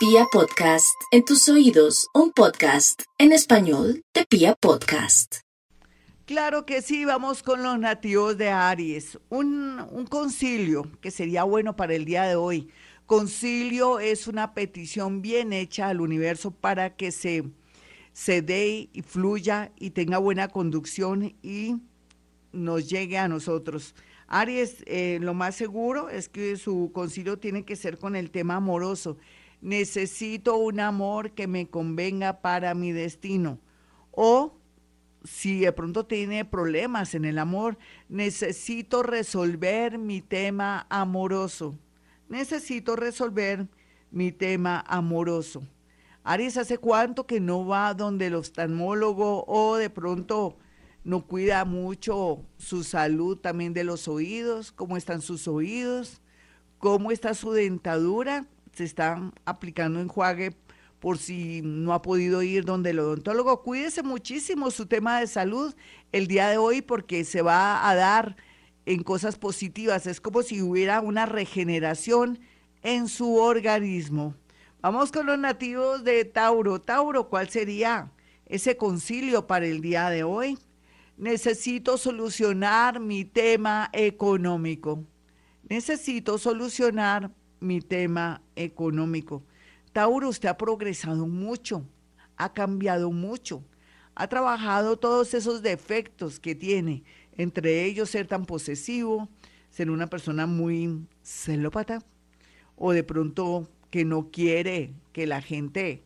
Pia Podcast, en tus oídos, un podcast en español de Pia Podcast. Claro que sí, vamos con los nativos de Aries. Un, un concilio que sería bueno para el día de hoy. Concilio es una petición bien hecha al universo para que se, se dé y fluya y tenga buena conducción y nos llegue a nosotros. Aries, eh, lo más seguro es que su concilio tiene que ser con el tema amoroso. Necesito un amor que me convenga para mi destino. O si de pronto tiene problemas en el amor, necesito resolver mi tema amoroso. Necesito resolver mi tema amoroso. Aries, ¿hace cuánto que no va donde el oftalmólogo o de pronto no cuida mucho su salud también de los oídos? ¿Cómo están sus oídos? ¿Cómo está su dentadura? Se están aplicando enjuague por si no ha podido ir donde el odontólogo. Cuídese muchísimo su tema de salud el día de hoy porque se va a dar en cosas positivas. Es como si hubiera una regeneración en su organismo. Vamos con los nativos de Tauro. Tauro, ¿cuál sería ese concilio para el día de hoy? Necesito solucionar mi tema económico. Necesito solucionar mi tema económico. Tauro, usted ha progresado mucho, ha cambiado mucho, ha trabajado todos esos defectos que tiene, entre ellos ser tan posesivo, ser una persona muy celópata, o de pronto que no quiere que la gente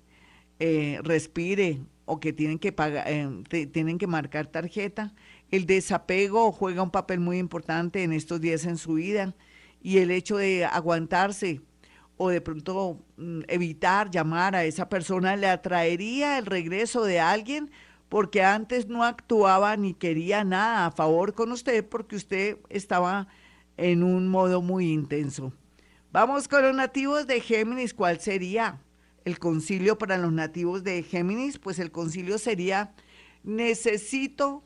eh, respire o que tienen que pagar, eh, tienen que marcar tarjeta. El desapego juega un papel muy importante en estos días en su vida y el hecho de aguantarse o de pronto mm, evitar llamar a esa persona le atraería el regreso de alguien porque antes no actuaba ni quería nada a favor con usted porque usted estaba en un modo muy intenso. Vamos con los nativos de Géminis, ¿cuál sería el concilio para los nativos de Géminis? Pues el concilio sería necesito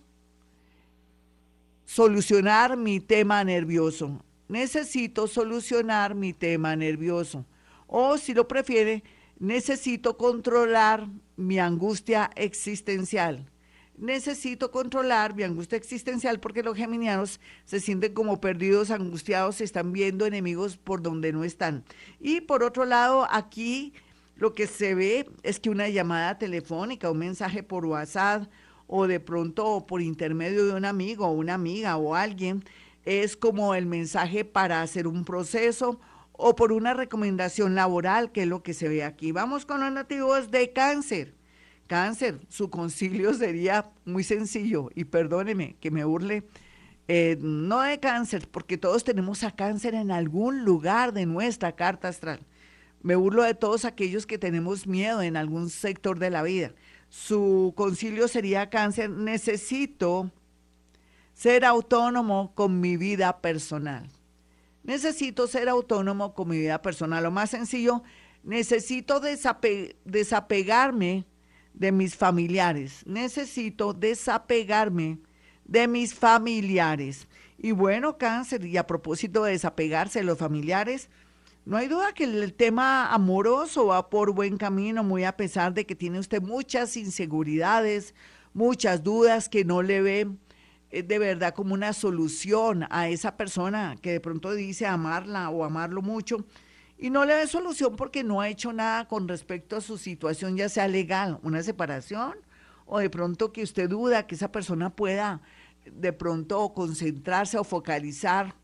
solucionar mi tema nervioso necesito solucionar mi tema nervioso. O si lo prefiere, necesito controlar mi angustia existencial. Necesito controlar mi angustia existencial porque los geminianos se sienten como perdidos, angustiados, están viendo enemigos por donde no están. Y por otro lado, aquí lo que se ve es que una llamada telefónica, un mensaje por WhatsApp o de pronto por intermedio de un amigo o una amiga o alguien, es como el mensaje para hacer un proceso o por una recomendación laboral, que es lo que se ve aquí. Vamos con los nativos de cáncer. Cáncer, su concilio sería muy sencillo y perdóneme que me burle, eh, no de cáncer, porque todos tenemos a cáncer en algún lugar de nuestra carta astral. Me burlo de todos aquellos que tenemos miedo en algún sector de la vida. Su concilio sería cáncer, necesito ser autónomo con mi vida personal. Necesito ser autónomo con mi vida personal. Lo más sencillo, necesito desapegarme de mis familiares. Necesito desapegarme de mis familiares. Y bueno, cáncer, y a propósito de desapegarse de los familiares, no hay duda que el tema amoroso va por buen camino, muy a pesar de que tiene usted muchas inseguridades, muchas dudas que no le ve eh, de verdad como una solución a esa persona que de pronto dice amarla o amarlo mucho y no le da solución porque no ha hecho nada con respecto a su situación, ya sea legal, una separación o de pronto que usted duda que esa persona pueda de pronto concentrarse o focalizar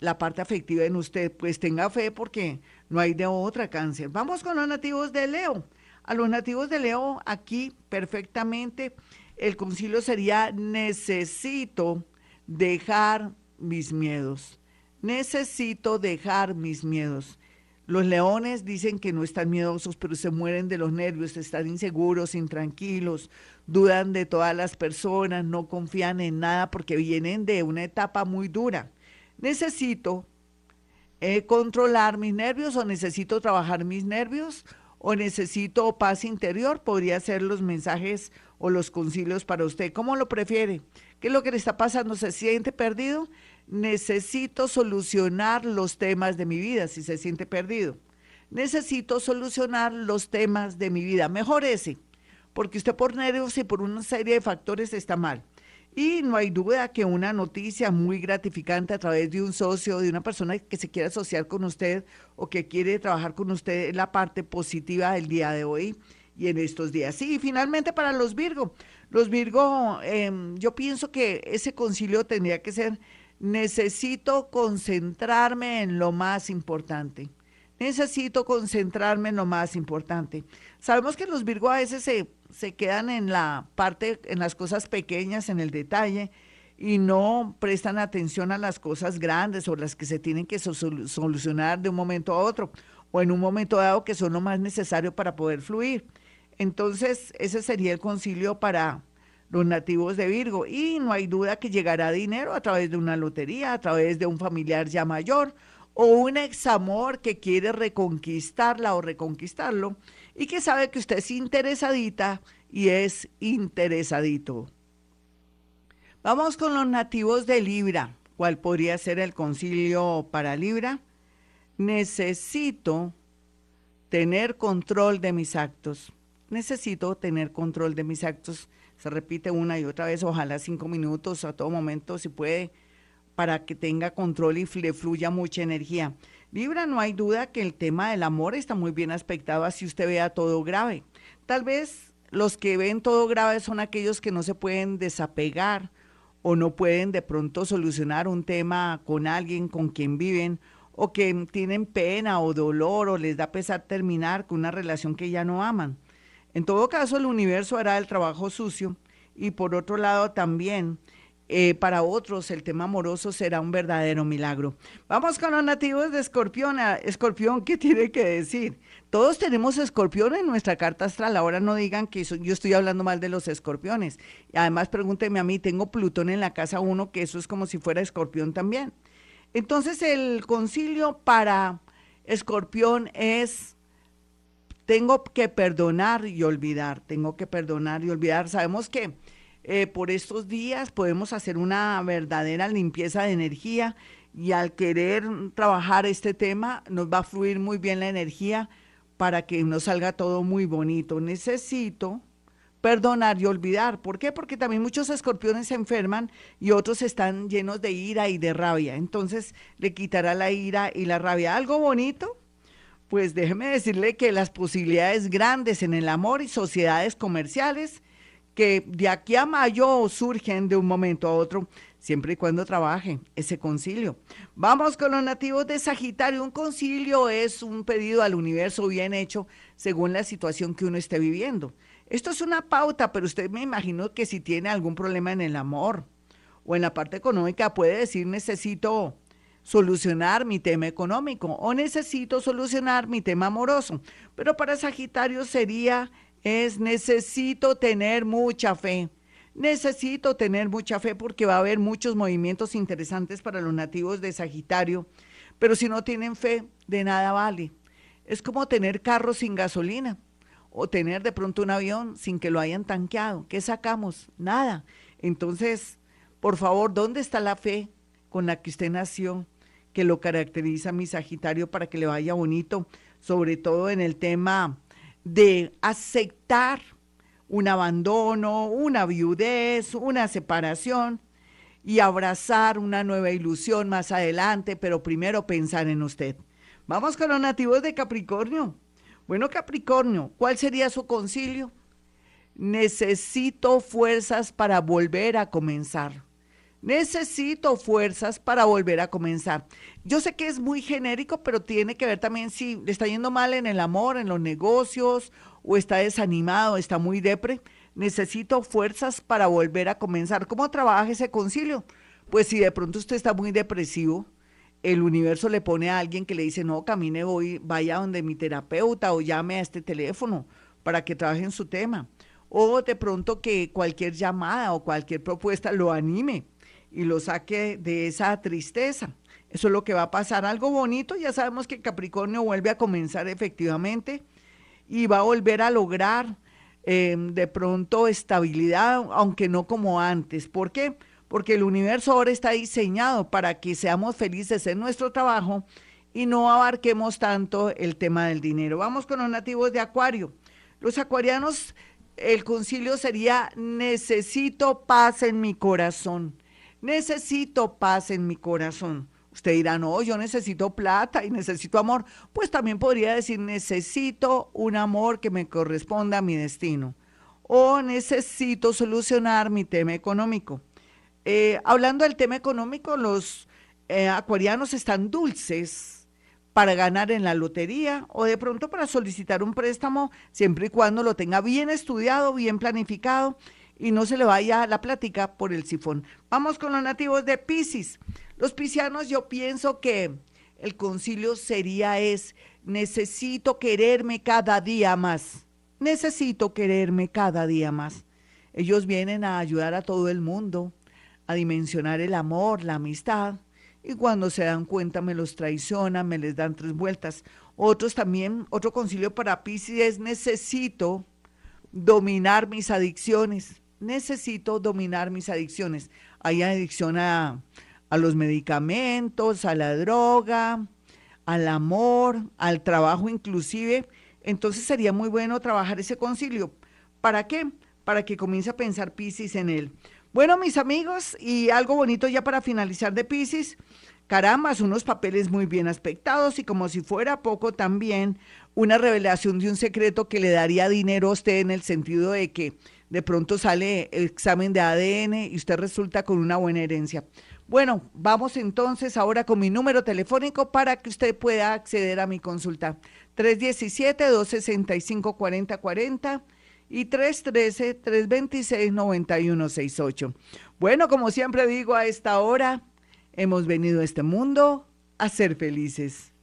la parte afectiva en usted, pues tenga fe porque no hay de otra cáncer. Vamos con los nativos de Leo. A los nativos de Leo aquí perfectamente el concilio sería necesito dejar mis miedos. Necesito dejar mis miedos. Los leones dicen que no están miedosos, pero se mueren de los nervios, están inseguros, intranquilos, dudan de todas las personas, no confían en nada porque vienen de una etapa muy dura. Necesito eh, controlar mis nervios o necesito trabajar mis nervios o necesito paz interior, podría ser los mensajes o los concilios para usted. ¿Cómo lo prefiere? ¿Qué es lo que le está pasando? ¿Se siente perdido? Necesito solucionar los temas de mi vida si se siente perdido. necesito solucionar los temas de mi vida. Mejor ese, porque usted por nervios y por una serie de factores está mal. Y no hay duda que una noticia muy gratificante a través de un socio, de una persona que se quiere asociar con usted o que quiere trabajar con usted es la parte positiva del día de hoy y en estos días. Sí, y finalmente para los Virgo. Los Virgo, em, yo pienso que ese concilio tendría que ser, necesito concentrarme en lo más importante. Necesito concentrarme en lo más importante. Sabemos que los Virgo a veces se se quedan en la parte, en las cosas pequeñas, en el detalle, y no prestan atención a las cosas grandes o las que se tienen que solucionar de un momento a otro, o en un momento dado que son lo más necesario para poder fluir. Entonces, ese sería el concilio para los nativos de Virgo. Y no hay duda que llegará dinero a través de una lotería, a través de un familiar ya mayor, o un examor que quiere reconquistarla o reconquistarlo y que sabe que usted es interesadita y es interesadito. Vamos con los nativos de Libra. ¿Cuál podría ser el concilio para Libra? Necesito tener control de mis actos. Necesito tener control de mis actos. Se repite una y otra vez, ojalá cinco minutos a todo momento, si puede, para que tenga control y le fluya mucha energía. Libra, no hay duda que el tema del amor está muy bien aspectado así usted vea todo grave. Tal vez los que ven todo grave son aquellos que no se pueden desapegar o no pueden de pronto solucionar un tema con alguien con quien viven o que tienen pena o dolor o les da pesar terminar con una relación que ya no aman. En todo caso, el universo hará el trabajo sucio y por otro lado también eh, para otros el tema amoroso será un verdadero milagro. Vamos con los nativos de Escorpión. Escorpión, ¿qué tiene que decir? Todos tenemos escorpión en nuestra carta astral. Ahora no digan que yo estoy hablando mal de los escorpiones. Y además pregúnteme a mí, tengo Plutón en la casa 1, que eso es como si fuera escorpión también. Entonces el concilio para escorpión es, tengo que perdonar y olvidar, tengo que perdonar y olvidar. Sabemos que eh, por estos días podemos hacer una verdadera limpieza de energía y al querer trabajar este tema nos va a fluir muy bien la energía para que nos salga todo muy bonito. Necesito perdonar y olvidar. ¿Por qué? Porque también muchos escorpiones se enferman y otros están llenos de ira y de rabia. Entonces le quitará la ira y la rabia. Algo bonito. Pues déjeme decirle que las posibilidades grandes en el amor y sociedades comerciales que de aquí a mayo surgen de un momento a otro, siempre y cuando trabaje ese concilio. Vamos con los nativos de Sagitario. Un concilio es un pedido al universo bien hecho según la situación que uno esté viviendo. Esto es una pauta, pero usted me imagino que si tiene algún problema en el amor o en la parte económica puede decir necesito solucionar mi tema económico o necesito solucionar mi tema amoroso. Pero para Sagitario sería es necesito tener mucha fe. Necesito tener mucha fe porque va a haber muchos movimientos interesantes para los nativos de Sagitario, pero si no tienen fe, de nada vale. Es como tener carros sin gasolina o tener de pronto un avión sin que lo hayan tanqueado. ¿Qué sacamos? Nada. Entonces, por favor, ¿dónde está la fe con la que usted nació, que lo caracteriza mi Sagitario para que le vaya bonito, sobre todo en el tema de aceptar un abandono, una viudez, una separación y abrazar una nueva ilusión más adelante, pero primero pensar en usted. Vamos con los nativos de Capricornio. Bueno, Capricornio, ¿cuál sería su concilio? Necesito fuerzas para volver a comenzar. Necesito fuerzas para volver a comenzar. Yo sé que es muy genérico, pero tiene que ver también si le está yendo mal en el amor, en los negocios, o está desanimado, está muy depre. Necesito fuerzas para volver a comenzar. ¿Cómo trabaja ese concilio? Pues si de pronto usted está muy depresivo, el universo le pone a alguien que le dice, no, camine hoy, vaya donde mi terapeuta o llame a este teléfono para que trabaje en su tema. O de pronto que cualquier llamada o cualquier propuesta lo anime y lo saque de esa tristeza. Eso es lo que va a pasar. Algo bonito, ya sabemos que Capricornio vuelve a comenzar efectivamente y va a volver a lograr em, de pronto estabilidad, aunque no como antes. ¿Por qué? Porque el universo ahora está diseñado para que seamos felices en nuestro trabajo y no abarquemos tanto el tema del dinero. Vamos con los nativos de Acuario. Los acuarianos, el concilio sería necesito paz en mi corazón. Necesito paz en mi corazón. Usted dirá, no, yo necesito plata y necesito amor. Pues también podría decir, necesito un amor que me corresponda a mi destino. O necesito solucionar mi tema económico. Eh, hablando del tema económico, los eh, acuarianos están dulces para ganar en la lotería o de pronto para solicitar un préstamo, siempre y cuando lo tenga bien estudiado, bien planificado y no se le vaya la plática por el sifón. Vamos con los nativos de Pisces. Los piscianos yo pienso que el concilio sería es, necesito quererme cada día más. Necesito quererme cada día más. Ellos vienen a ayudar a todo el mundo, a dimensionar el amor, la amistad, y cuando se dan cuenta me los traicionan, me les dan tres vueltas. Otros también, otro concilio para Pisces es necesito dominar mis adicciones necesito dominar mis adicciones. Hay adicción a, los medicamentos, a la droga, al amor, al trabajo inclusive. Entonces sería muy bueno trabajar ese concilio. ¿Para qué? Para que comience a pensar Pisces en él. Bueno, mis amigos, y algo bonito ya para finalizar de Pisces. Caramba, unos papeles muy bien aspectados y como si fuera poco también una revelación de un secreto que le daría dinero a usted en el sentido de que de pronto sale el examen de ADN y usted resulta con una buena herencia. Bueno, vamos entonces ahora con mi número telefónico para que usted pueda acceder a mi consulta. 317-265-4040 y 313-326-9168. Bueno, como siempre digo, a esta hora hemos venido a este mundo a ser felices.